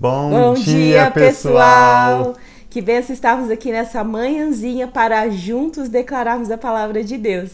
Bom, Bom dia, dia, pessoal! pessoal! Que benção estarmos aqui nessa manhãzinha para juntos declararmos a palavra de Deus.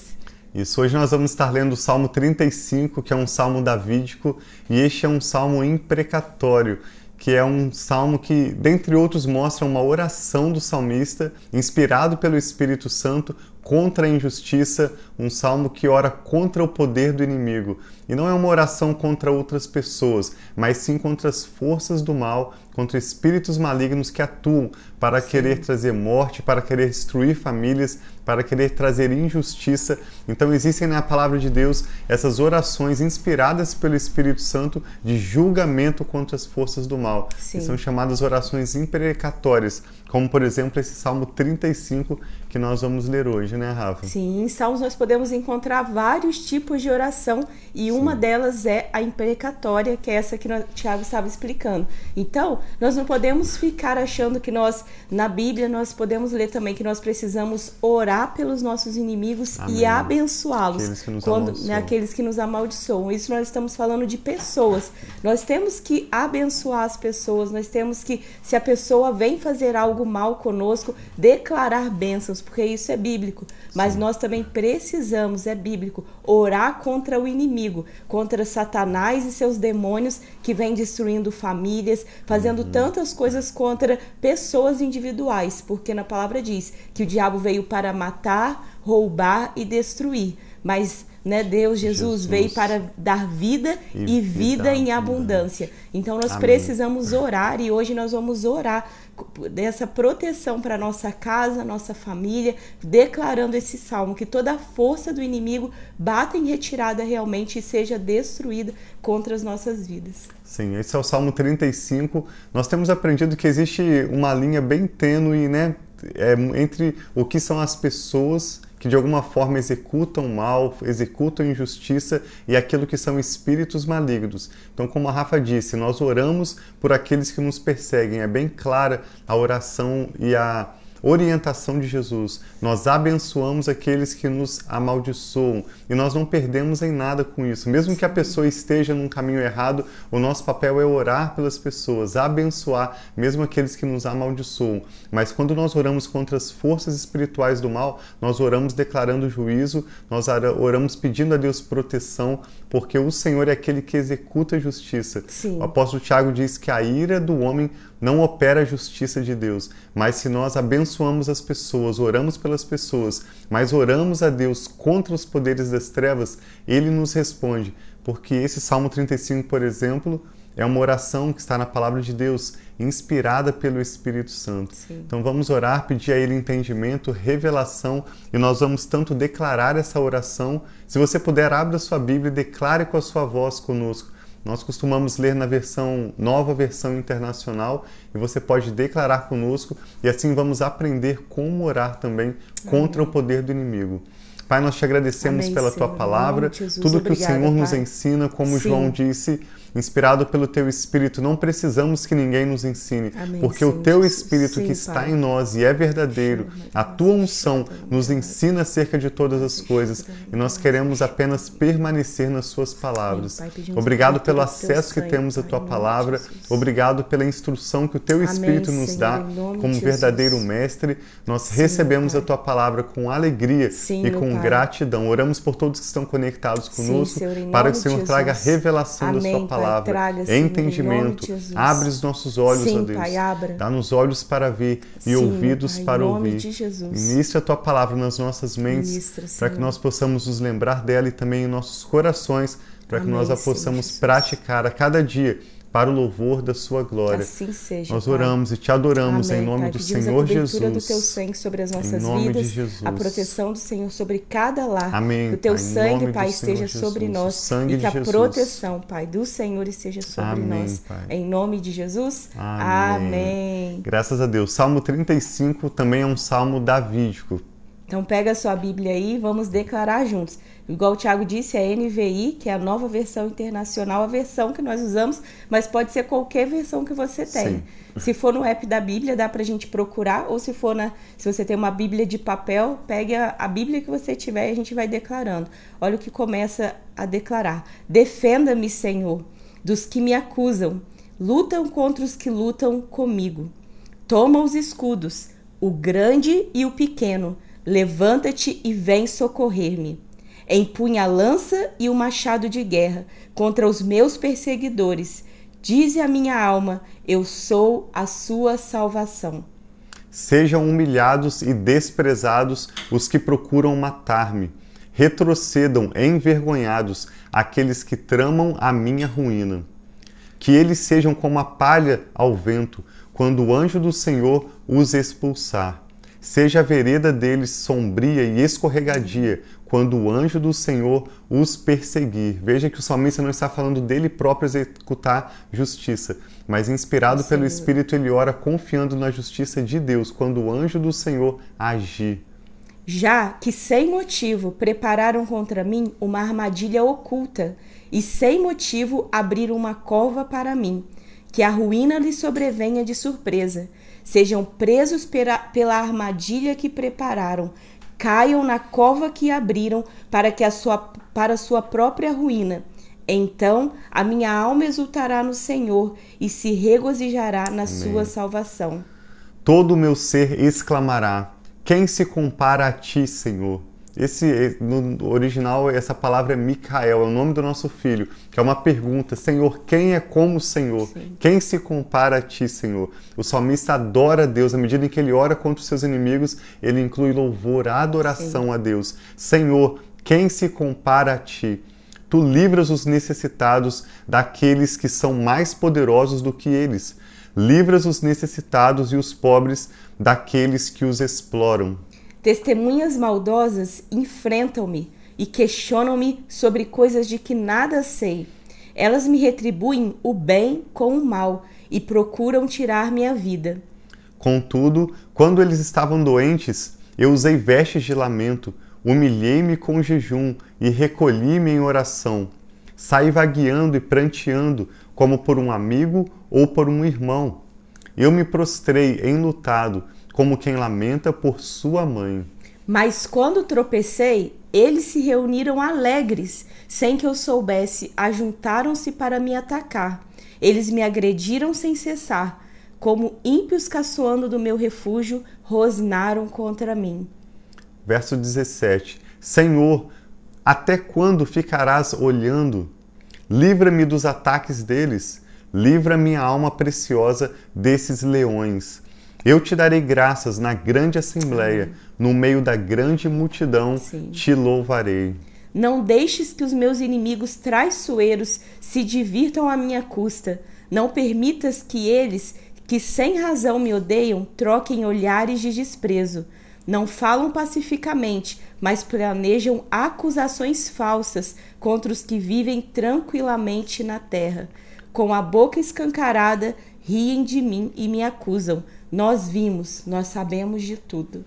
Isso, hoje nós vamos estar lendo o Salmo 35, que é um salmo davídico, e este é um salmo imprecatório, que é um salmo que, dentre outros, mostra uma oração do salmista, inspirado pelo Espírito Santo, contra a injustiça, um salmo que ora contra o poder do inimigo. E não é uma oração contra outras pessoas, mas sim contra as forças do mal, contra espíritos malignos que atuam para sim. querer trazer morte, para querer destruir famílias, para querer trazer injustiça. Então existem na palavra de Deus essas orações inspiradas pelo Espírito Santo de julgamento contra as forças do mal. São chamadas orações imprecatórias, como por exemplo esse Salmo 35 que nós vamos ler hoje, né, Rafa? Sim, em Salmos nós podemos encontrar vários tipos de oração e uma Sim. delas é a imprecatória, que é essa que o Tiago estava explicando. Então, nós não podemos ficar achando que nós, na Bíblia, nós podemos ler também que nós precisamos orar pelos nossos inimigos Amém. e abençoá-los. Aqueles que nos quando, amaldiçoam. Né, aqueles que nos amaldiçoam. Isso nós estamos falando de pessoas. Nós temos que abençoar as pessoas, nós temos que, se a pessoa vem fazer algo mal conosco, declarar bênçãos, porque isso é bíblico. Mas Sim. nós também precisamos, é bíblico, orar contra o inimigo, contra Satanás e seus demônios que vêm destruindo famílias, fazendo uhum. tantas coisas contra pessoas individuais, porque na palavra diz que o diabo veio para matar, roubar e destruir. Mas né, Deus, Jesus, Jesus, veio para dar vida e, e vida, vida em abundância. Então nós Amém. precisamos orar e hoje nós vamos orar dessa proteção para nossa casa, nossa família, declarando esse salmo que toda a força do inimigo bata em retirada realmente e seja destruída contra as nossas vidas. Sim, esse é o Salmo 35. Nós temos aprendido que existe uma linha bem tênue, né, é, entre o que são as pessoas que de alguma forma executam mal, executam injustiça e aquilo que são espíritos malignos. Então, como a Rafa disse, nós oramos por aqueles que nos perseguem. É bem clara a oração e a orientação de Jesus. Nós abençoamos aqueles que nos amaldiçoam e nós não perdemos em nada com isso. Mesmo que a pessoa esteja num caminho errado, o nosso papel é orar pelas pessoas, abençoar mesmo aqueles que nos amaldiçoam. Mas quando nós oramos contra as forças espirituais do mal, nós oramos declarando juízo, nós oramos pedindo a Deus proteção, porque o Senhor é aquele que executa a justiça. Sim. O apóstolo Tiago diz que a ira do homem não opera a justiça de Deus, mas se nós abençoamos as pessoas, oramos pelas pessoas, mas oramos a Deus contra os poderes das trevas, ele nos responde. Porque esse Salmo 35, por exemplo, é uma oração que está na palavra de Deus, inspirada pelo Espírito Santo. Sim. Então vamos orar, pedir a Ele entendimento, revelação, e nós vamos tanto declarar essa oração. Se você puder, abra sua Bíblia e declare com a sua voz conosco. Nós costumamos ler na versão nova versão internacional e você pode declarar conosco e assim vamos aprender como orar também contra o poder do inimigo. Pai, nós te agradecemos Amém, pela Senhor. tua palavra, Jesus, tudo que obrigada, o Senhor nos Pai. ensina, como Sim. João disse, inspirado pelo teu Espírito, não precisamos que ninguém nos ensine, Amém, porque Senhor o teu. Espírito Sim, que está Pai. em nós e é verdadeiro, a tua unção nos ensina acerca de todas as coisas e nós queremos apenas permanecer nas suas palavras. Obrigado pelo acesso que temos à tua palavra, obrigado pela instrução que o teu Espírito nos dá como de verdadeiro mestre. Nós recebemos a tua palavra com alegria e meu com Pai. gratidão. Oramos por todos que estão conectados Sim, conosco Senhor, em para que o Senhor de traga Jesus. revelação da Amém, sua Pai, palavra, traga, Senhor, nome de entendimento. Jesus. Abre os nossos olhos, Sim, ó Deus. Pai. Dá-nos olhos para ver e Sim, ouvidos Pai, em para nome ouvir. Jesus. Ministra a tua palavra nas nossas mentes Ministra, para que Senhor. nós possamos nos lembrar dela e também em nossos corações para que nós a Senhor possamos Jesus. praticar a cada dia para o louvor da sua glória. Assim seja. Nós Pai. oramos e te adoramos Amém, em nome Pai. do Pedimos Senhor a Jesus. do teu sangue sobre as nossas nome de vidas, Jesus. a proteção do Senhor sobre cada lar. Amém, Que o teu Pai, sangue, Pai, esteja sobre Jesus. nós O sangue e que a Jesus. proteção, Pai, do Senhor esteja sobre Amém, nós. Pai. Em nome de Jesus. Amém. Amém. Graças a Deus. Salmo 35 também é um salmo davídico. Então pega a sua Bíblia aí e vamos declarar juntos. Igual o Tiago disse, é NVI, que é a nova versão internacional, a versão que nós usamos, mas pode ser qualquer versão que você tem. Sim. Se for no app da Bíblia, dá pra gente procurar, ou se for na. Se você tem uma Bíblia de papel, pegue a, a Bíblia que você tiver e a gente vai declarando. Olha o que começa a declarar. Defenda-me, Senhor, dos que me acusam. lutam contra os que lutam comigo. Toma os escudos, o grande e o pequeno, levanta-te e vem socorrer-me. Empunha a lança e o machado de guerra contra os meus perseguidores. Dize a minha alma: Eu sou a sua salvação. Sejam humilhados e desprezados os que procuram matar-me. Retrocedam envergonhados aqueles que tramam a minha ruína. Que eles sejam como a palha ao vento, quando o anjo do Senhor os expulsar. Seja a vereda deles sombria e escorregadia, quando o anjo do Senhor os perseguir. Veja que o salmista não está falando dele próprio executar justiça, mas inspirado Sim. pelo Espírito, ele ora confiando na justiça de Deus, quando o anjo do Senhor agir. Já que sem motivo prepararam contra mim uma armadilha oculta, e sem motivo abriram uma cova para mim, que a ruína lhe sobrevenha de surpresa. Sejam presos pela, pela armadilha que prepararam, caiam na cova que abriram para que a sua para sua própria ruína. Então a minha alma exultará no Senhor e se regozijará na Amém. sua salvação. Todo o meu ser exclamará: quem se compara a ti, Senhor? Esse, no original, essa palavra é Micael, é o nome do nosso filho, que é uma pergunta: Senhor, quem é como o Senhor? Sim. Quem se compara a ti, Senhor? O salmista adora a Deus, à medida em que ele ora contra os seus inimigos, ele inclui louvor, adoração Sim. a Deus. Senhor, quem se compara a ti? Tu livras os necessitados daqueles que são mais poderosos do que eles. Livras os necessitados e os pobres daqueles que os exploram. Testemunhas maldosas enfrentam-me e questionam-me sobre coisas de que nada sei. Elas me retribuem o bem com o mal e procuram tirar minha vida. Contudo, quando eles estavam doentes, eu usei vestes de lamento, humilhei-me com jejum e recolhi-me em oração. Saí vagueando e pranteando, como por um amigo ou por um irmão. Eu me prostrei enlutado, como quem lamenta por sua mãe. Mas quando tropecei, eles se reuniram alegres, sem que eu soubesse, ajuntaram-se para me atacar. Eles me agrediram sem cessar, como ímpios caçoando do meu refúgio, rosnaram contra mim. Verso 17: Senhor, até quando ficarás olhando? Livra-me dos ataques deles livra minha alma preciosa desses leões. Eu te darei graças na grande assembleia, no meio da grande multidão, Sim. te louvarei. Não deixes que os meus inimigos traiçoeiros se divirtam à minha custa. Não permitas que eles, que sem razão me odeiam, troquem olhares de desprezo. Não falam pacificamente, mas planejam acusações falsas contra os que vivem tranquilamente na terra com a boca escancarada, riem de mim e me acusam. Nós vimos, nós sabemos de tudo.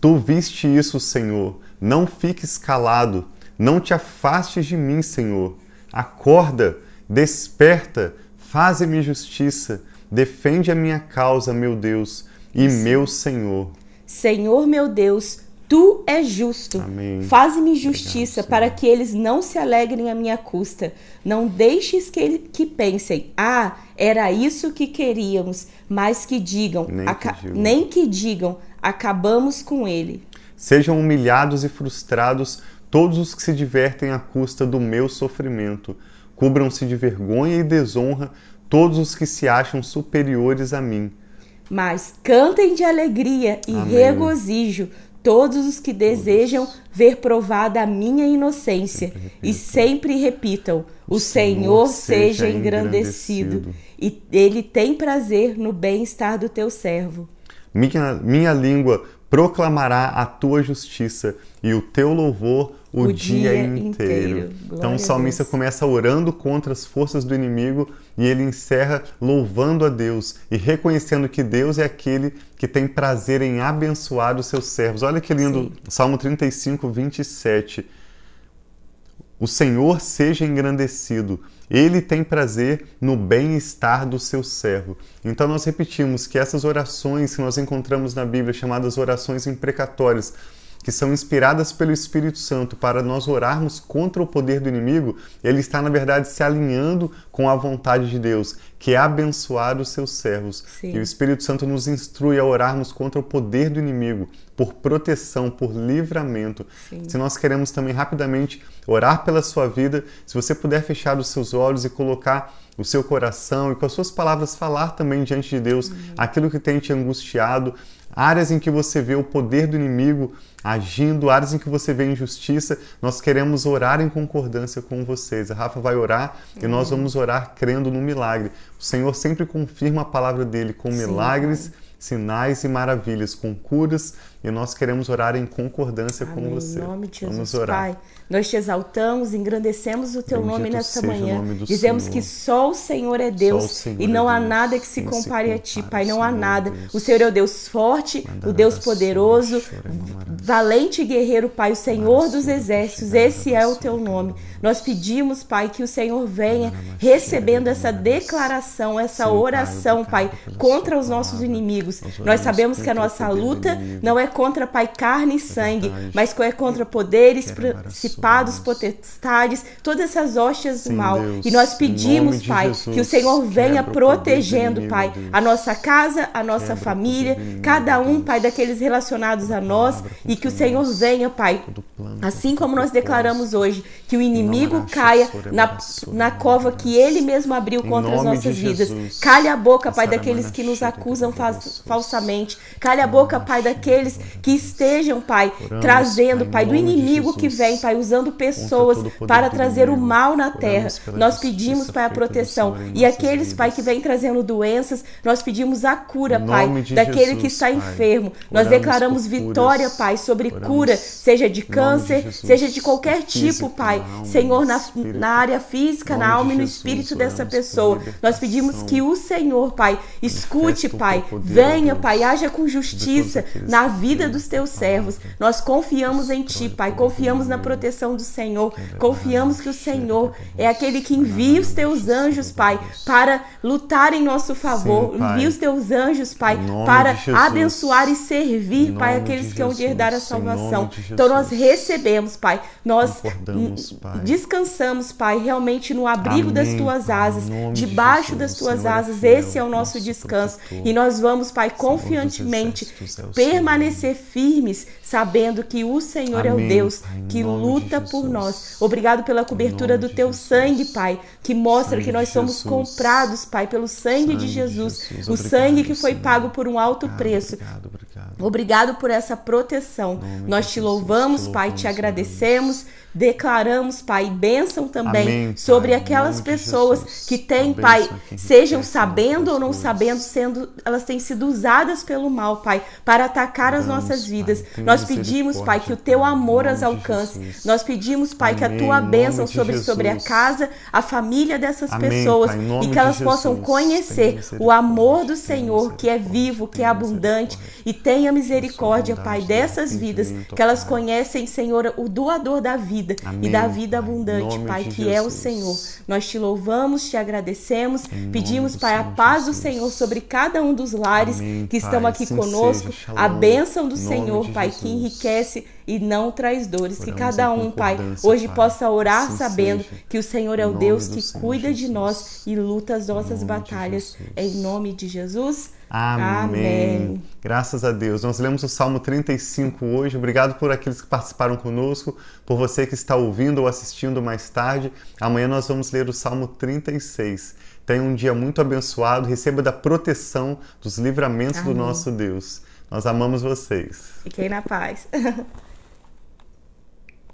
Tu viste isso, Senhor. Não fiques calado. Não te afastes de mim, Senhor. Acorda, desperta, faze-me justiça. Defende a minha causa, meu Deus e meu Senhor. Senhor meu Deus, Tu és justo. Faze-me justiça Obrigado, para que eles não se alegrem à minha custa. Não deixes que, que pensem, ah, era isso que queríamos, mas que digam, nem que digam, nem que digam acabamos com ele. Sejam humilhados e frustrados todos os que se divertem à custa do meu sofrimento. Cubram-se de vergonha e desonra todos os que se acham superiores a mim. Mas cantem de alegria e Amém. regozijo todos os que desejam ver provada a minha inocência. E sempre repitam: O Senhor seja engrandecido, e Ele tem prazer no bem-estar do teu servo. Minha, minha língua proclamará a tua justiça e o teu louvor o, o dia, dia, inteiro. inteiro. Então o salmista começa orando contra as forças do inimigo e ele encerra louvando a Deus e reconhecendo que Deus é aquele que tem prazer em abençoar os seus servos. Olha que lindo, Sim. Salmo 35, 27. O Senhor seja engrandecido, ele tem prazer no bem-estar do seu servo. Então nós repetimos que essas orações que nós encontramos na Bíblia, chamadas orações imprecatórias, que são inspiradas pelo Espírito Santo para nós orarmos contra o poder do inimigo, ele está, na verdade, se alinhando com a vontade de Deus, que é abençoar os seus servos. Sim. E o Espírito Santo nos instrui a orarmos contra o poder do inimigo, por proteção, por livramento. Sim. Se nós queremos também rapidamente orar pela sua vida, se você puder fechar os seus olhos e colocar o seu coração e com as suas palavras falar também diante de Deus aquilo que tem te angustiado, áreas em que você vê o poder do inimigo agindo, áreas em que você vê injustiça, nós queremos orar em concordância com vocês. A Rafa vai orar e nós vamos orar crendo no milagre. O Senhor sempre confirma a palavra dele com Sim, milagres, sinais e maravilhas, com curas, e nós queremos orar em concordância com Amém. você. Em nome de Jesus, Vamos orar. Pai. Nós te exaltamos, engrandecemos o teu Bendito nome nessa manhã. Dizemos Senhor. que só o Senhor é Deus Senhor e é não há Deus. nada que se Quem se compare a ti, Pai. Não há nada. Deus. O Senhor é o Deus forte, o Deus poderoso, valente e guerreiro, Pai, o Senhor dos exércitos. Esse é o teu nome. Nós pedimos, Pai, que o Senhor venha recebendo essa declaração, essa oração, Pai, contra os nossos inimigos. Nós sabemos que a nossa luta não é contra, Pai, carne e sangue, verdade. mas é contra poderes, principados, potestades, todas essas hóstias do mal. Deus, E nós pedimos, Pai, Jesus, que o Senhor venha protegendo, inimigo, Pai, Deus. a nossa casa, a nossa Quebra família, inimigo, cada um, Deus. Pai, daqueles relacionados a nós, e que o Senhor venha, Pai, Assim como nós declaramos hoje que o inimigo caia na, na cova que ele mesmo abriu contra as nossas vidas. Jesus. Calhe a boca, Pai, daqueles que nos acusam falsamente. Calhe a boca, Pai, daqueles que estejam, Pai, Oramos, trazendo, Pai, do de inimigo que Jesus. vem, Pai, usando pessoas para trazer o mal na terra. Nós pedimos, Pai, a proteção. E aqueles, Pai, que vêm trazendo doenças, nós pedimos a cura, Pai, de daquele Jesus, que está Pai. enfermo. Nós Oramos declaramos vitória. Pai, sobre Oramos cura, seja de de câncer, Jesus. seja de qualquer tipo, Pai. alma, Senhor, na, na área física, na alma e de no espírito dessa pessoa. Nós pedimos que o Senhor, Pai, escute, Pai. Venha, Pai, haja com justiça na que vida dos teus tua servos. Nós confiamos em Ti, Pai. Confiamos na proteção do Senhor. Confiamos que o Senhor é aquele que envia os teus anjos, Pai, para lutar em nosso favor. Envia os teus anjos, Pai, para abençoar e servir, Pai, aqueles que hão de herdar a salvação. Então nós recebemos, Pai. Nós descansamos, Pai, realmente no abrigo das tuas asas, debaixo das tuas é asas. Esse é o nosso descanso. E nós vamos, Pai, confiantemente é o permanecer firmes, sabendo que o Senhor é o Amém, Deus que nome de luta por nós. Obrigado pela cobertura do teu Jesus. sangue, Pai, que mostra Sangue que nós somos Jesus. comprados, Pai, pelo sangue, de Sangue de Jesus. Jesus. O Obrigado, sangue que foi Senhor. pago por um alto Obrigado, preço. Obrigado, obrigado. Obrigado por essa proteção. Nós te louvamos, te Pai, te agradecemos, declaramos, Pai, bênção também Amém, sobre aquelas pessoas que têm, A Pai, que sejam sabendo ou não sabendo, sendo elas têm sido usadas pelo mal, Pai, para atacar as nossas vidas. Nós pedimos, Pai, que o teu amor as alcance. Nós pedimos, Pai, que a tua bênção sobre, sobre a casa, a família dessas Amém, pessoas e que elas possam conhecer o amor do Senhor, que é vivo, que é abundante e tenha misericórdia, Pai, dessas vidas, que elas conhecem, Senhor, o doador da vida e Amém, da vida abundante, Pai, que é o Jesus. Senhor. Nós te louvamos, te agradecemos, Em pedimos, do Pai, a paz do Jesus. Senhor sobre cada um dos lares Amém, que Pai, estão aqui conosco, seja, a bênção do Senhor, Pai, que Jesus. enriquece e não traz dores. Que Oramos cada em um, Pai, hoje Pai. possa orar sabendo seja. que o Senhor é o Deus que do Senhor cuida de Jesus. nós e luta as nossas batalhas. Jesus. Em nome de Jesus. Amém. Amém. Graças a Deus. Nós lemos o Salmo 35 hoje. Obrigado por aqueles que participaram conosco, por você que está ouvindo ou assistindo mais tarde. Amanhã nós vamos ler o Salmo 36. Tenha um dia muito abençoado. Receba da proteção dos livramentos do Amém. nosso Deus. Nós amamos vocês. Fiquei na paz.